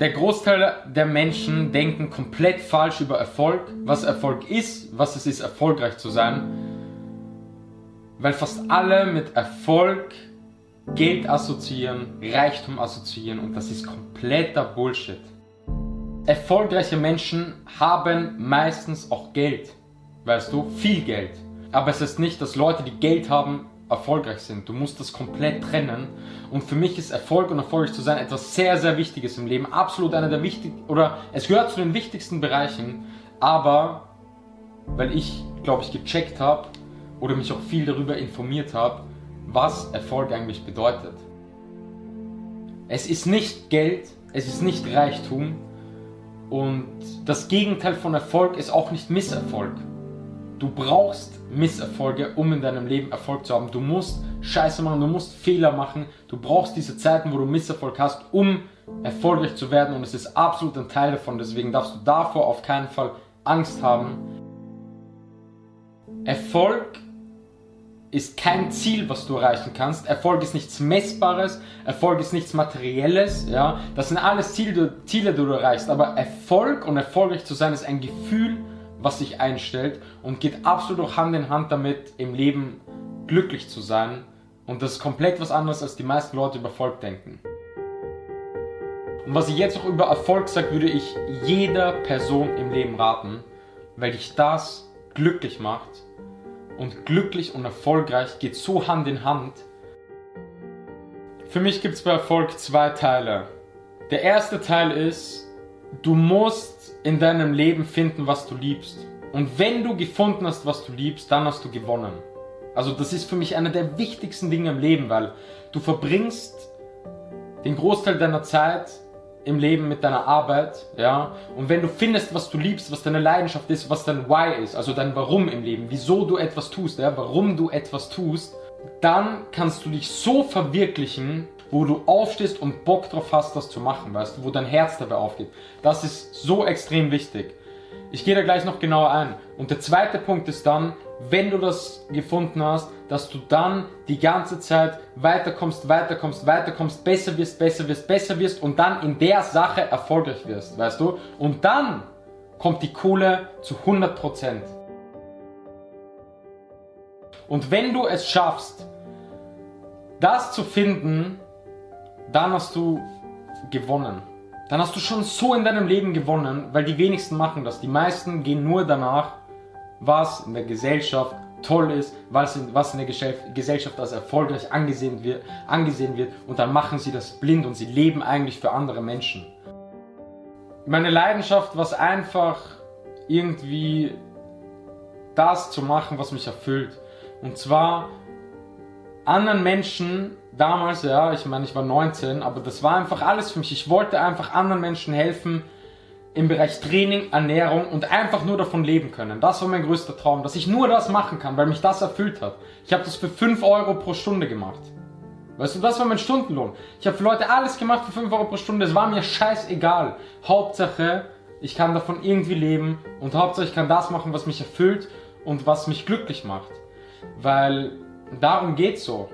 Der Großteil der Menschen denken komplett falsch über Erfolg, was Erfolg ist, was es ist, erfolgreich zu sein. Weil fast alle mit Erfolg Geld assoziieren, Reichtum assoziieren und das ist kompletter Bullshit. Erfolgreiche Menschen haben meistens auch Geld. Weißt du, viel Geld. Aber es ist nicht, dass Leute, die Geld haben, erfolgreich sind. Du musst das komplett trennen. Und für mich ist Erfolg und erfolgreich zu sein etwas sehr, sehr Wichtiges im Leben. Absolut einer der wichtigsten, oder es gehört zu den wichtigsten Bereichen. Aber, weil ich, glaube ich, gecheckt habe oder mich auch viel darüber informiert habe, was Erfolg eigentlich bedeutet. Es ist nicht Geld, es ist nicht Reichtum und das Gegenteil von Erfolg ist auch nicht Misserfolg. Du brauchst Misserfolge, um in deinem Leben Erfolg zu haben. Du musst Scheiße machen, du musst Fehler machen. Du brauchst diese Zeiten, wo du Misserfolg hast, um erfolgreich zu werden. Und es ist absolut ein Teil davon. Deswegen darfst du davor auf keinen Fall Angst haben. Erfolg ist kein Ziel, was du erreichen kannst. Erfolg ist nichts Messbares, Erfolg ist nichts Materielles, ja. Das sind alles Ziele, Ziele, die du erreichst. Aber Erfolg und erfolgreich zu sein ist ein Gefühl, was sich einstellt und geht absolut Hand in Hand damit, im Leben glücklich zu sein. Und das ist komplett was anderes, als die meisten Leute über Erfolg denken. Und was ich jetzt auch über Erfolg sage, würde ich jeder Person im Leben raten, weil dich das glücklich macht und glücklich und erfolgreich geht so Hand in Hand. Für mich gibt es bei Erfolg zwei Teile. Der erste Teil ist, du musst in deinem Leben finden, was du liebst. Und wenn du gefunden hast, was du liebst, dann hast du gewonnen. Also das ist für mich einer der wichtigsten Dinge im Leben, weil du verbringst den Großteil deiner Zeit im Leben mit deiner Arbeit, ja. Und wenn du findest, was du liebst, was deine Leidenschaft ist, was dein Why ist, also dein Warum im Leben, wieso du etwas tust, ja, warum du etwas tust, dann kannst du dich so verwirklichen, wo du aufstehst und Bock drauf hast, das zu machen, weißt du, wo dein Herz dabei aufgeht. Das ist so extrem wichtig. Ich gehe da gleich noch genauer ein. Und der zweite Punkt ist dann, wenn du das gefunden hast, dass du dann die ganze Zeit weiterkommst, weiterkommst, weiterkommst, besser wirst, besser wirst, besser wirst und dann in der Sache erfolgreich wirst, weißt du? Und dann kommt die Kohle zu 100%. Und wenn du es schaffst, das zu finden, dann hast du gewonnen. Dann hast du schon so in deinem Leben gewonnen, weil die wenigsten machen das. Die meisten gehen nur danach, was in der Gesellschaft toll ist, was in, was in der Gesellschaft als erfolgreich angesehen wird, angesehen wird und dann machen sie das blind und sie leben eigentlich für andere Menschen. Meine Leidenschaft war es einfach irgendwie das zu machen, was mich erfüllt. Und zwar anderen Menschen damals, ja, ich meine, ich war 19, aber das war einfach alles für mich. Ich wollte einfach anderen Menschen helfen, im Bereich Training, Ernährung und einfach nur davon leben können. Das war mein größter Traum, dass ich nur das machen kann, weil mich das erfüllt hat. Ich habe das für 5 Euro pro Stunde gemacht. Weißt du, das war mein Stundenlohn. Ich habe für Leute alles gemacht für 5 Euro pro Stunde. Es war mir scheißegal. Hauptsache, ich kann davon irgendwie leben und Hauptsache, ich kann das machen, was mich erfüllt und was mich glücklich macht. Weil darum geht's so.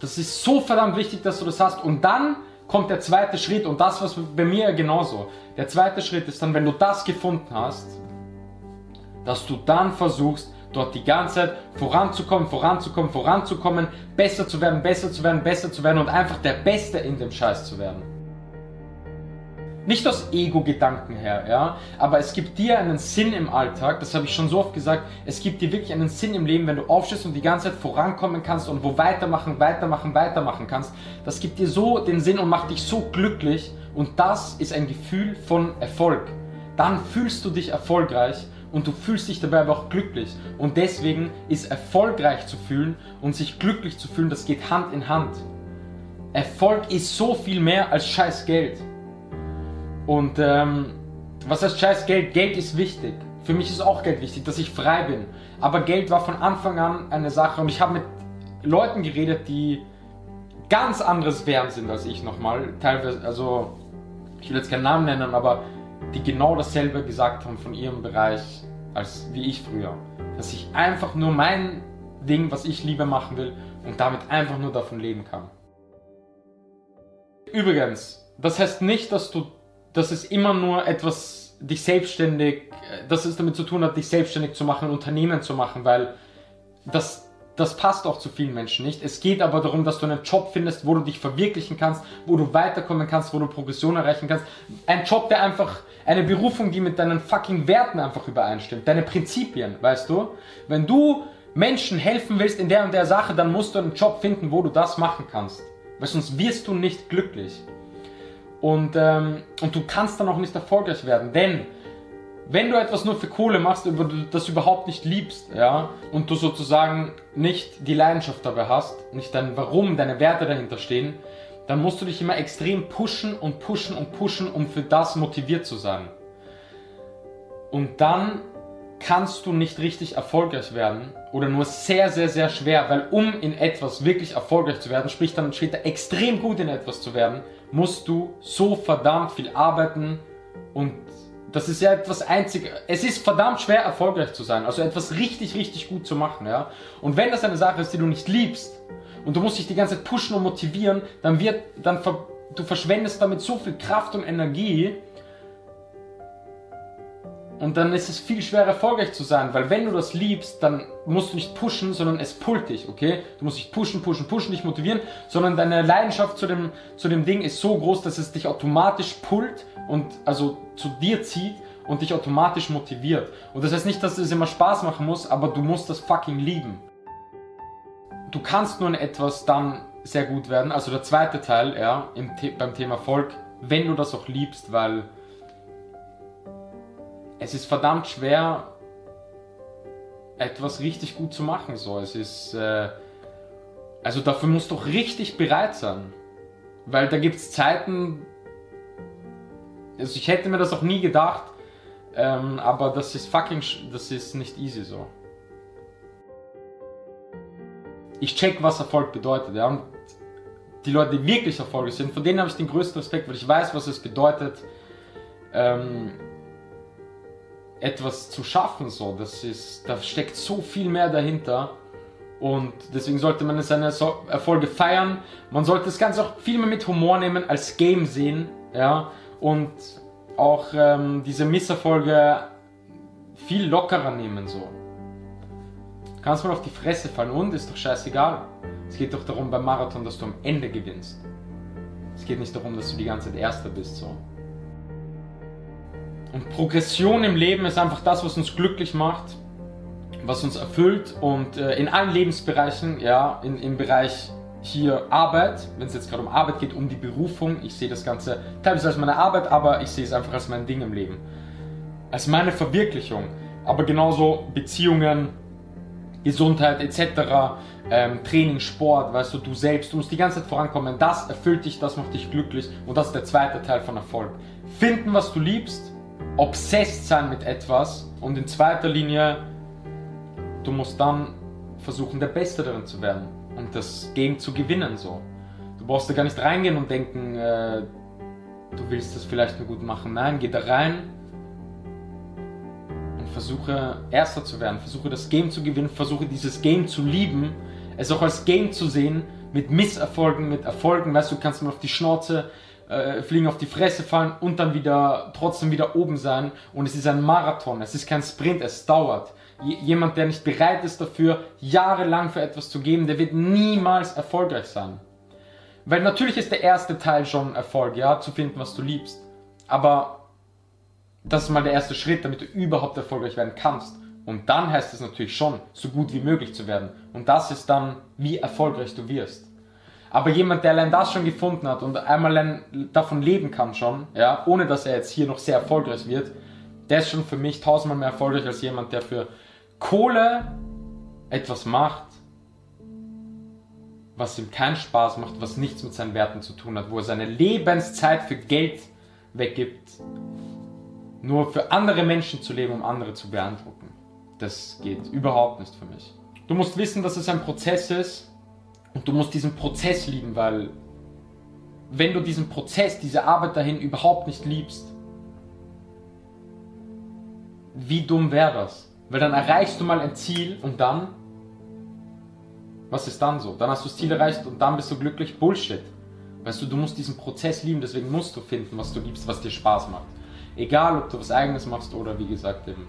Das ist so verdammt wichtig, dass du das hast. Und dann kommt der zweite Schritt und das was bei mir genauso. Der zweite Schritt ist dann, wenn du das gefunden hast, dass du dann versuchst, dort die ganze Zeit voranzukommen, voranzukommen, voranzukommen, besser zu werden, besser zu werden, besser zu werden und einfach der Beste in dem Scheiß zu werden. Nicht aus Ego-Gedanken her, ja, aber es gibt dir einen Sinn im Alltag, das habe ich schon so oft gesagt, es gibt dir wirklich einen Sinn im Leben, wenn du aufstehst und die ganze Zeit vorankommen kannst und wo weitermachen, weitermachen, weitermachen kannst. Das gibt dir so den Sinn und macht dich so glücklich und das ist ein Gefühl von Erfolg. Dann fühlst du dich erfolgreich und du fühlst dich dabei aber auch glücklich. Und deswegen ist erfolgreich zu fühlen und sich glücklich zu fühlen, das geht Hand in Hand. Erfolg ist so viel mehr als scheiß Geld. Und ähm, was heißt scheiß Geld? Geld ist wichtig. Für mich ist auch Geld wichtig, dass ich frei bin. Aber Geld war von Anfang an eine Sache und ich habe mit Leuten geredet, die ganz anderes Wert sind als ich nochmal. Teilweise, also ich will jetzt keinen Namen nennen, aber die genau dasselbe gesagt haben von ihrem Bereich als wie ich früher. Dass ich einfach nur mein Ding, was ich lieber machen will und damit einfach nur davon leben kann. Übrigens, das heißt nicht, dass du dass es immer nur etwas, dich selbstständig, äh, dass es damit zu tun hat, dich selbstständig zu machen, Unternehmen zu machen, weil das, das passt auch zu vielen Menschen nicht. Es geht aber darum, dass du einen Job findest, wo du dich verwirklichen kannst, wo du weiterkommen kannst, wo du Progression erreichen kannst. Ein Job, der einfach, eine Berufung, die mit deinen fucking Werten einfach übereinstimmt, deine Prinzipien, weißt du? Wenn du Menschen helfen willst in der und der Sache, dann musst du einen Job finden, wo du das machen kannst. Weil sonst wirst du nicht glücklich. Und, ähm, und du kannst dann auch nicht erfolgreich werden. Denn wenn du etwas nur für Kohle machst, das überhaupt nicht liebst, ja, und du sozusagen nicht die Leidenschaft dabei hast, nicht dein Warum, deine Werte dahinter stehen, dann musst du dich immer extrem pushen und pushen und pushen, um für das motiviert zu sein. Und dann kannst du nicht richtig erfolgreich werden oder nur sehr, sehr, sehr schwer, weil um in etwas wirklich erfolgreich zu werden, sprich dann später extrem gut in etwas zu werden, musst du so verdammt viel arbeiten und das ist ja etwas einzig. Es ist verdammt schwer erfolgreich zu sein, also etwas richtig, richtig gut zu machen, ja. Und wenn das eine Sache ist, die du nicht liebst und du musst dich die ganze Zeit pushen und motivieren, dann wird, dann ver, du verschwendest damit so viel Kraft und Energie, und dann ist es viel schwerer erfolgreich zu sein, weil wenn du das liebst, dann musst du nicht pushen, sondern es pullt dich, okay? Du musst nicht pushen, pushen, pushen, dich motivieren, sondern deine Leidenschaft zu dem, zu dem Ding ist so groß, dass es dich automatisch pullt und also zu dir zieht und dich automatisch motiviert. Und das heißt nicht, dass es immer Spaß machen muss, aber du musst das fucking lieben. Du kannst nur in etwas dann sehr gut werden, also der zweite Teil, ja, im, beim Thema Erfolg, wenn du das auch liebst, weil es ist verdammt schwer, etwas richtig gut zu machen. So, es ist, äh, also dafür musst du richtig bereit sein, weil da gibt es Zeiten. Also ich hätte mir das auch nie gedacht, ähm, aber das ist fucking, das ist nicht easy so. Ich check, was Erfolg bedeutet, ja. Und die Leute, die wirklich erfolgreich sind, von denen habe ich den größten Respekt, weil ich weiß, was es bedeutet. Ähm, etwas zu schaffen. So. Das ist, da steckt so viel mehr dahinter. Und deswegen sollte man seine Erfolge feiern. Man sollte das Ganze auch viel mehr mit Humor nehmen, als Game sehen. Ja? Und auch ähm, diese Misserfolge viel lockerer nehmen. So. Kannst mal auf die Fresse fallen und ist doch scheißegal. Es geht doch darum beim Marathon, dass du am Ende gewinnst. Es geht nicht darum, dass du die ganze Zeit Erster bist. So. Und Progression im Leben ist einfach das, was uns glücklich macht, was uns erfüllt und äh, in allen Lebensbereichen, ja, in, im Bereich hier Arbeit, wenn es jetzt gerade um Arbeit geht, um die Berufung, ich sehe das Ganze teilweise als meine Arbeit, aber ich sehe es einfach als mein Ding im Leben. Als meine Verwirklichung. Aber genauso Beziehungen, Gesundheit etc., ähm, Training, Sport, weißt du, du selbst, du musst die ganze Zeit vorankommen. Das erfüllt dich, das macht dich glücklich und das ist der zweite Teil von Erfolg. Finden, was du liebst obsessed sein mit etwas und in zweiter Linie, du musst dann versuchen, der Beste darin zu werden und das Game zu gewinnen. So. Du brauchst da gar nicht reingehen und denken, äh, du willst das vielleicht nur gut machen. Nein, geh da rein und versuche Erster zu werden, versuche das Game zu gewinnen, versuche dieses Game zu lieben, es auch als Game zu sehen, mit Misserfolgen, mit Erfolgen, weißt du, kannst mal auf die Schnauze äh, fliegen, auf die Fresse fallen und dann wieder trotzdem wieder oben sein. Und es ist ein Marathon, es ist kein Sprint, es dauert. jemand, der nicht bereit ist dafür, jahrelang für etwas zu geben, der wird niemals erfolgreich sein. Weil natürlich ist der erste Teil schon Erfolg, ja, zu finden, was du liebst. Aber das ist mal der erste Schritt, damit du überhaupt erfolgreich werden kannst. Und dann heißt es natürlich schon, so gut wie möglich zu werden. Und das ist dann, wie erfolgreich du wirst. Aber jemand, der allein das schon gefunden hat und einmal davon leben kann schon, ja, ohne dass er jetzt hier noch sehr erfolgreich wird, der ist schon für mich tausendmal mehr erfolgreich als jemand, der für Kohle etwas macht, was ihm keinen Spaß macht, was nichts mit seinen Werten zu tun hat, wo er seine Lebenszeit für Geld weggibt, nur für andere Menschen zu leben, um andere zu beeindrucken. Das geht überhaupt nicht für mich. Du musst wissen, dass es ein Prozess ist, und du musst diesen Prozess lieben, weil wenn du diesen Prozess, diese Arbeit dahin überhaupt nicht liebst, wie dumm wäre das? Weil dann erreichst du mal ein Ziel und dann, was ist dann so? Dann hast du das Ziel erreicht und dann bist du glücklich? Bullshit. Weißt du, du musst diesen Prozess lieben, deswegen musst du finden, was du liebst, was dir Spaß macht. Egal, ob du was Eigenes machst oder wie gesagt im,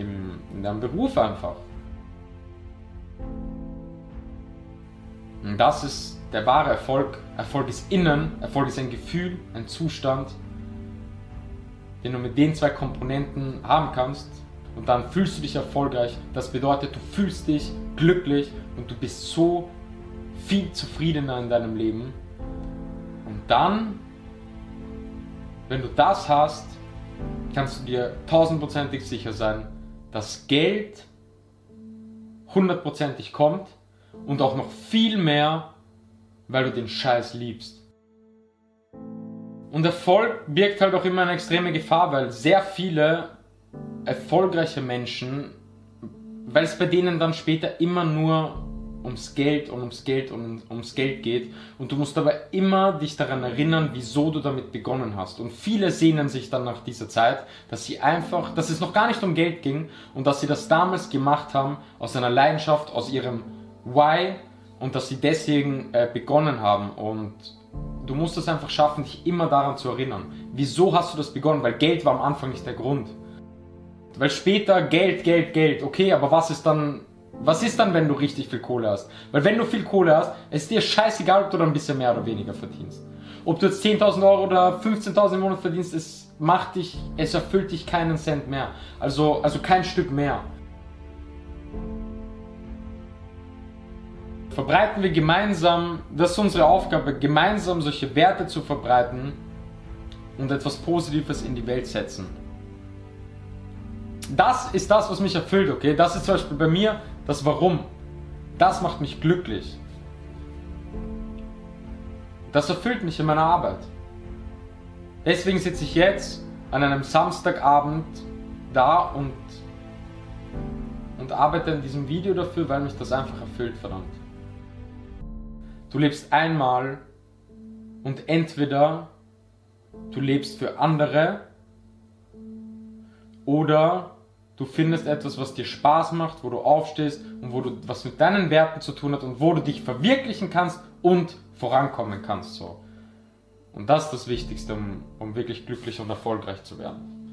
im, in deinem Beruf einfach. Und das ist der wahre Erfolg. Erfolg ist innen, Erfolg ist ein Gefühl, ein Zustand, den du mit den zwei Komponenten haben kannst. Und dann fühlst du dich erfolgreich. Das bedeutet, du fühlst dich glücklich und du bist so viel zufriedener in deinem Leben. Und dann, wenn du das hast, kannst du dir tausendprozentig sicher sein, dass Geld hundertprozentig kommt und auch noch viel mehr, weil du den Scheiß liebst. Und Erfolg birgt halt auch immer eine extreme Gefahr, weil sehr viele erfolgreiche Menschen, weil es bei denen dann später immer nur ums Geld und ums Geld und ums Geld geht. Und du musst aber immer dich daran erinnern, wieso du damit begonnen hast. Und viele sehnen sich dann nach dieser Zeit, dass sie einfach, dass es noch gar nicht um Geld ging und dass sie das damals gemacht haben aus einer Leidenschaft, aus ihrem Why und dass sie deswegen äh, begonnen haben. Und du musst es einfach schaffen, dich immer daran zu erinnern. Wieso hast du das begonnen? Weil Geld war am Anfang nicht der Grund. Weil später Geld, Geld, Geld. Okay, aber was ist dann was ist dann, wenn du richtig viel Kohle hast? Weil wenn du viel Kohle hast, ist dir scheißegal, ob du dann ein bisschen mehr oder weniger verdienst. Ob du jetzt 10.000 Euro oder 15.000 im Monat verdienst, es macht dich, es erfüllt dich keinen Cent mehr. Also, also kein Stück mehr. Verbreiten wir gemeinsam, das ist unsere Aufgabe, gemeinsam solche Werte zu verbreiten und etwas Positives in die Welt setzen. Das ist das, was mich erfüllt, okay? Das ist zum Beispiel bei mir das Warum, das macht mich glücklich. Das erfüllt mich in meiner Arbeit. Deswegen sitze ich jetzt an einem Samstagabend da und, und arbeite in diesem Video dafür, weil mich das einfach erfüllt, verdammt. Du lebst einmal und entweder du lebst für andere oder Du findest etwas, was dir Spaß macht, wo du aufstehst und wo du was mit deinen Werten zu tun hat und wo du dich verwirklichen kannst und vorankommen kannst. So. Und das ist das Wichtigste, um, um wirklich glücklich und erfolgreich zu werden.